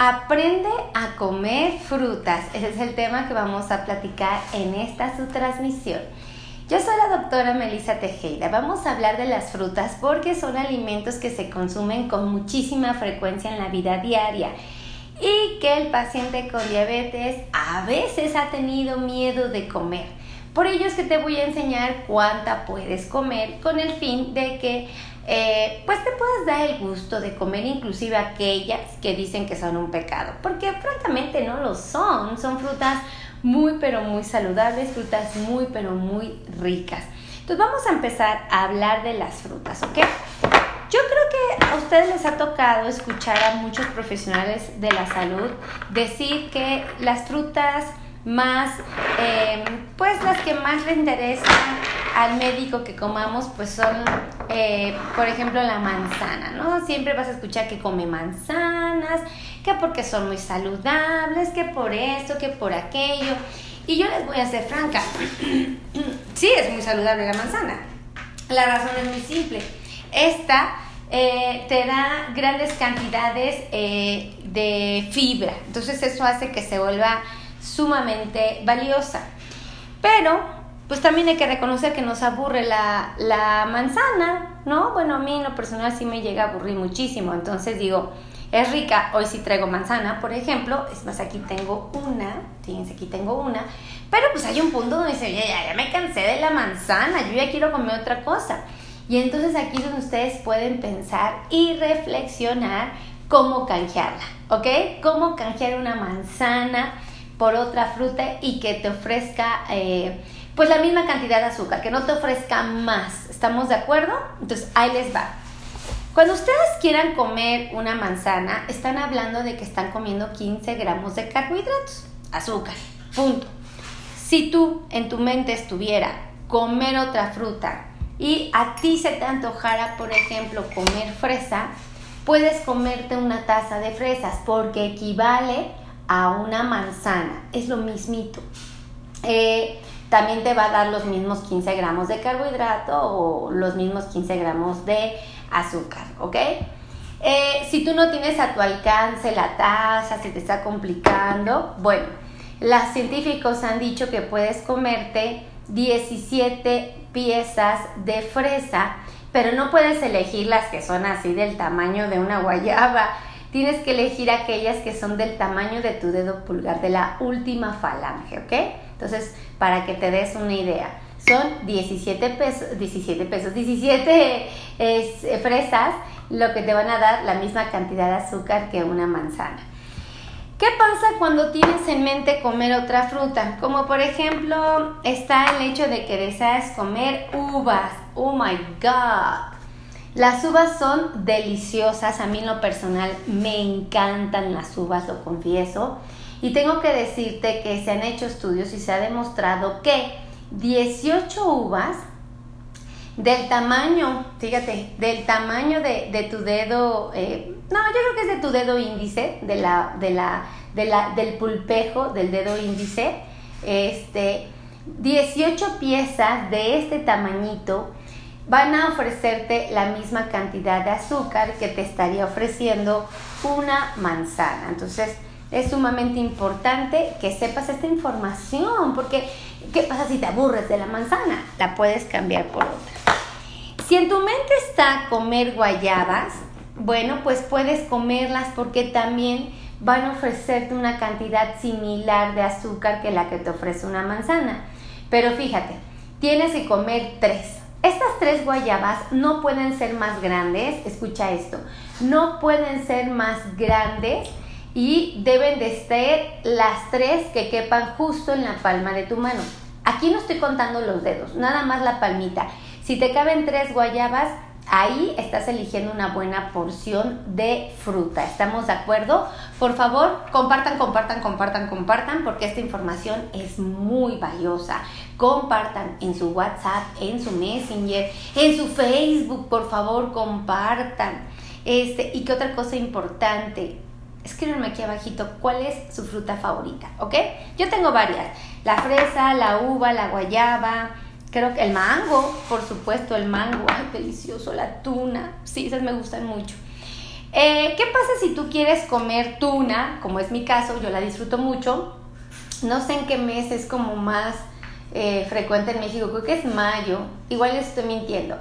Aprende a comer frutas. Ese es el tema que vamos a platicar en esta su transmisión. Yo soy la doctora Melissa Tejeda. Vamos a hablar de las frutas porque son alimentos que se consumen con muchísima frecuencia en la vida diaria y que el paciente con diabetes a veces ha tenido miedo de comer. Por ello es que te voy a enseñar cuánta puedes comer con el fin de que eh, pues te puedes dar el gusto de comer inclusive aquellas que dicen que son un pecado, porque francamente no lo son, son frutas muy pero muy saludables, frutas muy pero muy ricas. Entonces vamos a empezar a hablar de las frutas, ¿ok? Yo creo que a ustedes les ha tocado escuchar a muchos profesionales de la salud decir que las frutas más, eh, pues las que más le interesan al médico que comamos, pues son, eh, por ejemplo, la manzana, ¿no? Siempre vas a escuchar que come manzanas, que porque son muy saludables, que por esto, que por aquello. Y yo les voy a ser franca, sí es muy saludable la manzana. La razón es muy simple. Esta eh, te da grandes cantidades de fibra, entonces eso hace que se vuelva sumamente valiosa. Pero, pues también hay que reconocer que nos aburre la, la manzana, ¿no? Bueno, a mí en lo personal sí me llega a aburrir muchísimo. Entonces digo, es rica, hoy sí traigo manzana, por ejemplo. Es más, aquí tengo una, fíjense, aquí tengo una. Pero pues hay un punto donde dice, ya, ya, ya me cansé de la manzana, yo ya quiero comer otra cosa. Y entonces aquí es donde ustedes pueden pensar y reflexionar cómo canjearla, ¿ok? Cómo canjear una manzana por otra fruta y que te ofrezca eh, pues la misma cantidad de azúcar, que no te ofrezca más. ¿Estamos de acuerdo? Entonces ahí les va. Cuando ustedes quieran comer una manzana, están hablando de que están comiendo 15 gramos de carbohidratos, azúcar, punto. Si tú en tu mente estuviera comer otra fruta y a ti se te antojara, por ejemplo, comer fresa, puedes comerte una taza de fresas porque equivale a una manzana. Es lo mismito. Eh, también te va a dar los mismos 15 gramos de carbohidrato o los mismos 15 gramos de azúcar, ¿ok? Eh, si tú no tienes a tu alcance la taza, se te está complicando, bueno, los científicos han dicho que puedes comerte 17 piezas de fresa, pero no puedes elegir las que son así del tamaño de una guayaba tienes que elegir aquellas que son del tamaño de tu dedo pulgar, de la última falange, ¿ok? Entonces, para que te des una idea, son 17 pesos, 17 pesos, 17 fresas, lo que te van a dar la misma cantidad de azúcar que una manzana. ¿Qué pasa cuando tienes en mente comer otra fruta? Como por ejemplo está el hecho de que deseas comer uvas. Oh my god. Las uvas son deliciosas, a mí en lo personal me encantan las uvas, lo confieso. Y tengo que decirte que se han hecho estudios y se ha demostrado que 18 uvas del tamaño, fíjate, del tamaño de, tu dedo, eh, no, yo creo que es de tu dedo índice, de la, de la, de la, del pulpejo del dedo índice, este, 18 piezas de este tamañito van a ofrecerte la misma cantidad de azúcar que te estaría ofreciendo una manzana. Entonces, es sumamente importante que sepas esta información, porque ¿qué pasa si te aburres de la manzana? La puedes cambiar por otra. Si en tu mente está comer guayabas, bueno, pues puedes comerlas porque también van a ofrecerte una cantidad similar de azúcar que la que te ofrece una manzana. Pero fíjate, tienes que comer tres estas tres guayabas no pueden ser más grandes, escucha esto, no pueden ser más grandes y deben de ser las tres que quepan justo en la palma de tu mano. Aquí no estoy contando los dedos, nada más la palmita. Si te caben tres guayabas, ahí estás eligiendo una buena porción de fruta. ¿Estamos de acuerdo? Por favor, compartan, compartan, compartan, compartan, porque esta información es muy valiosa. Compartan en su WhatsApp, en su Messenger, en su Facebook, por favor, compartan. Este, y qué otra cosa importante, escríbanme aquí abajito cuál es su fruta favorita, ¿ok? Yo tengo varias, la fresa, la uva, la guayaba, Creo que el mango, por supuesto, el mango, ay, delicioso, la tuna, sí, esas me gustan mucho. Eh, ¿Qué pasa si tú quieres comer tuna? Como es mi caso, yo la disfruto mucho. No sé en qué mes es como más eh, frecuente en México, creo que es mayo. Igual estoy mintiendo.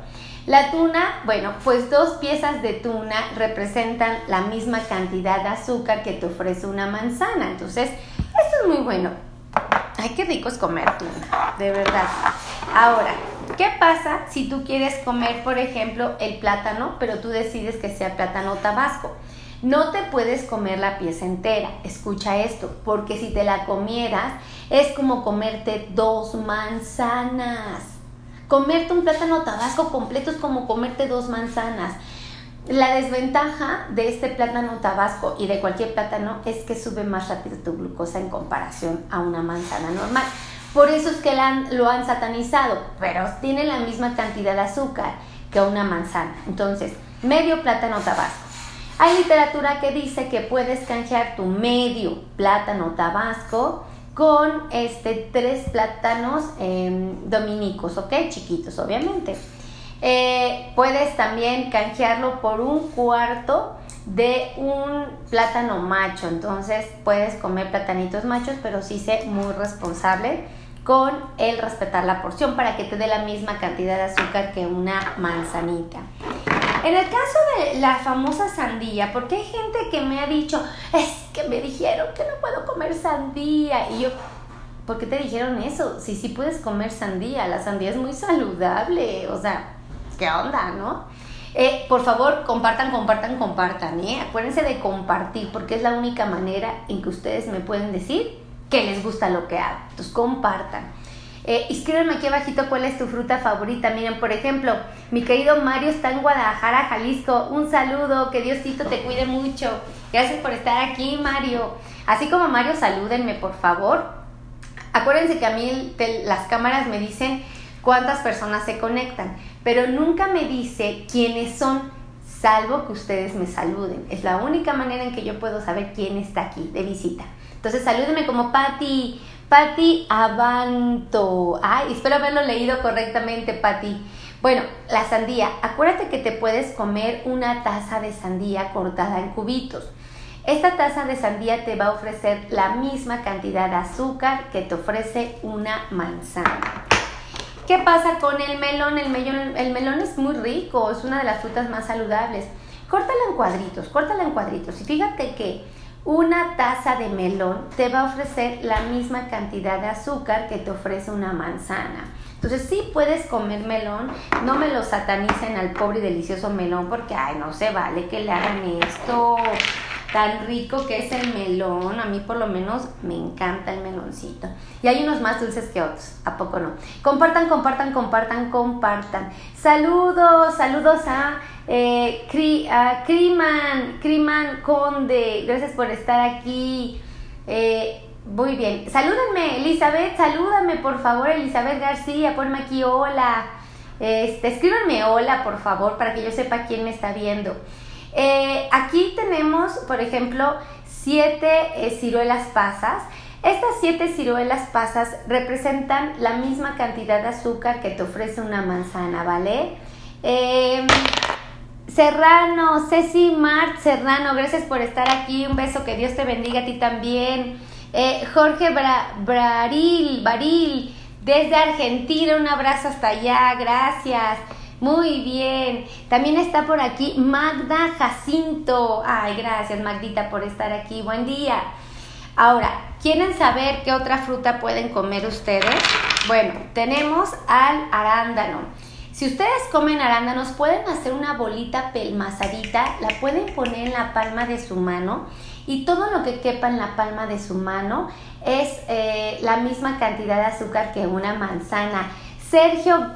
La tuna, bueno, pues dos piezas de tuna representan la misma cantidad de azúcar que te ofrece una manzana. Entonces, esto es muy bueno. Qué rico es comer tuna, de verdad. Ahora, ¿qué pasa si tú quieres comer, por ejemplo, el plátano, pero tú decides que sea plátano tabasco? No te puedes comer la pieza entera, escucha esto, porque si te la comieras es como comerte dos manzanas. Comerte un plátano tabasco completo es como comerte dos manzanas. La desventaja de este plátano tabasco y de cualquier plátano es que sube más rápido tu glucosa en comparación a una manzana normal. Por eso es que lo han satanizado, pero tiene la misma cantidad de azúcar que una manzana. Entonces, medio plátano tabasco. Hay literatura que dice que puedes canjear tu medio plátano tabasco con este, tres plátanos em, dominicos, ¿ok? Chiquitos, obviamente. Eh, puedes también canjearlo por un cuarto de un plátano macho. Entonces puedes comer platanitos machos, pero sí sé muy responsable con el respetar la porción para que te dé la misma cantidad de azúcar que una manzanita. En el caso de la famosa sandía, porque hay gente que me ha dicho, es que me dijeron que no puedo comer sandía. Y yo, ¿por qué te dijeron eso? Si sí puedes comer sandía, la sandía es muy saludable, o sea, ¿qué onda, no? Eh, por favor, compartan, compartan, compartan, ¿eh? Acuérdense de compartir, porque es la única manera en que ustedes me pueden decir que les gusta lo que hago. Entonces, compartan. Eh, escríbanme aquí abajito cuál es tu fruta favorita. Miren, por ejemplo, mi querido Mario está en Guadalajara, Jalisco. Un saludo, que Diosito te cuide mucho. Gracias por estar aquí, Mario. Así como Mario, salúdenme, por favor. Acuérdense que a mí las cámaras me dicen cuántas personas se conectan, pero nunca me dice quiénes son, salvo que ustedes me saluden. Es la única manera en que yo puedo saber quién está aquí de visita. Entonces salúdenme como Patti, Patti Avanto. Ay, espero haberlo leído correctamente, Patti. Bueno, la sandía. Acuérdate que te puedes comer una taza de sandía cortada en cubitos. Esta taza de sandía te va a ofrecer la misma cantidad de azúcar que te ofrece una manzana. ¿Qué pasa con el melón? El melón, el melón es muy rico, es una de las frutas más saludables. Córtala en cuadritos, córtala en cuadritos. Y fíjate que una taza de melón te va a ofrecer la misma cantidad de azúcar que te ofrece una manzana. Entonces sí puedes comer melón, no me lo satanicen al pobre y delicioso melón porque, ay, no se vale que le hagan esto tan rico que es el melón. A mí por lo menos me encanta el meloncito. Y hay unos más dulces que otros, ¿a poco no? Compartan, compartan, compartan, compartan. Saludos, saludos a eh, Criman, Criman Conde, gracias por estar aquí. Eh, muy bien, salúdenme, Elizabeth, salúdame por favor, Elizabeth García, ponme aquí hola. Este, escríbanme hola, por favor, para que yo sepa quién me está viendo. Eh, aquí tenemos, por ejemplo, siete eh, ciruelas pasas. Estas siete ciruelas pasas representan la misma cantidad de azúcar que te ofrece una manzana, ¿vale? Eh, Serrano, Ceci Mart Serrano, gracias por estar aquí. Un beso, que Dios te bendiga a ti también. Eh, Jorge Baril, Baril, desde Argentina, un abrazo hasta allá, gracias. Muy bien. También está por aquí Magda Jacinto. Ay, gracias Magdita por estar aquí. Buen día. Ahora, ¿quieren saber qué otra fruta pueden comer ustedes? Bueno, tenemos al arándano. Si ustedes comen arándanos, pueden hacer una bolita pelmazadita, la pueden poner en la palma de su mano y todo lo que quepa en la palma de su mano es eh, la misma cantidad de azúcar que una manzana. Sergio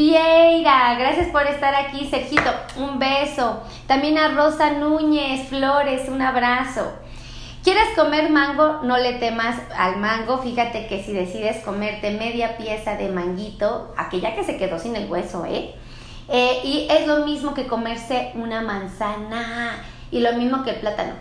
Vieira, gracias por estar aquí, Sergito, un beso. También a Rosa Núñez Flores, un abrazo. ¿Quieres comer mango? No le temas al mango. Fíjate que si decides comerte media pieza de manguito, aquella que se quedó sin el hueso, ¿eh? ¿eh? y es lo mismo que comerse una manzana y lo mismo que el plátano.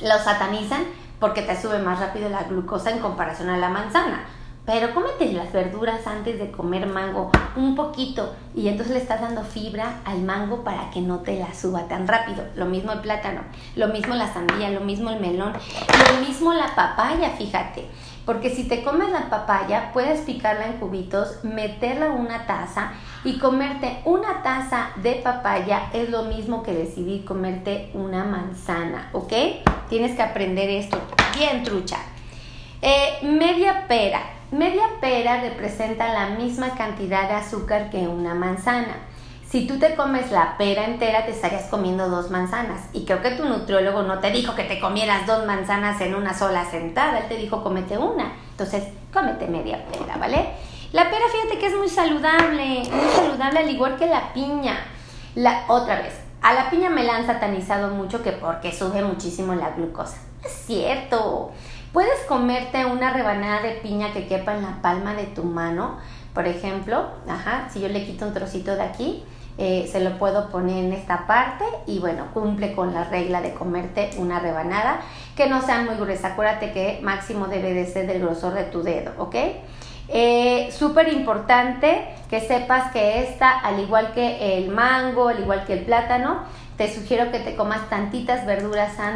Lo satanizan porque te sube más rápido la glucosa en comparación a la manzana. Pero cómete las verduras antes de comer mango un poquito y entonces le estás dando fibra al mango para que no te la suba tan rápido. Lo mismo el plátano, lo mismo la sandía, lo mismo el melón, lo mismo la papaya, fíjate. Porque si te comes la papaya, puedes picarla en cubitos, meterla en una taza y comerte una taza de papaya es lo mismo que decidir comerte una manzana, ¿ok? Tienes que aprender esto bien trucha. Eh, media pera. Media pera representa la misma cantidad de azúcar que una manzana. Si tú te comes la pera entera, te estarías comiendo dos manzanas. Y creo que tu nutriólogo no te dijo que te comieras dos manzanas en una sola sentada. Él te dijo, cómete una. Entonces, cómete media pera, ¿vale? La pera, fíjate que es muy saludable. Muy saludable, al igual que la piña. La, otra vez, a la piña me la han satanizado mucho que porque sube muchísimo la glucosa. Es cierto. Puedes comerte una rebanada de piña que quepa en la palma de tu mano, por ejemplo, ajá, si yo le quito un trocito de aquí, eh, se lo puedo poner en esta parte y bueno, cumple con la regla de comerte una rebanada que no sea muy gruesa. Acuérdate que máximo debe de ser del grosor de tu dedo, ¿ok? Eh, Súper importante que sepas que esta, al igual que el mango, al igual que el plátano, te sugiero que te comas tantitas verduras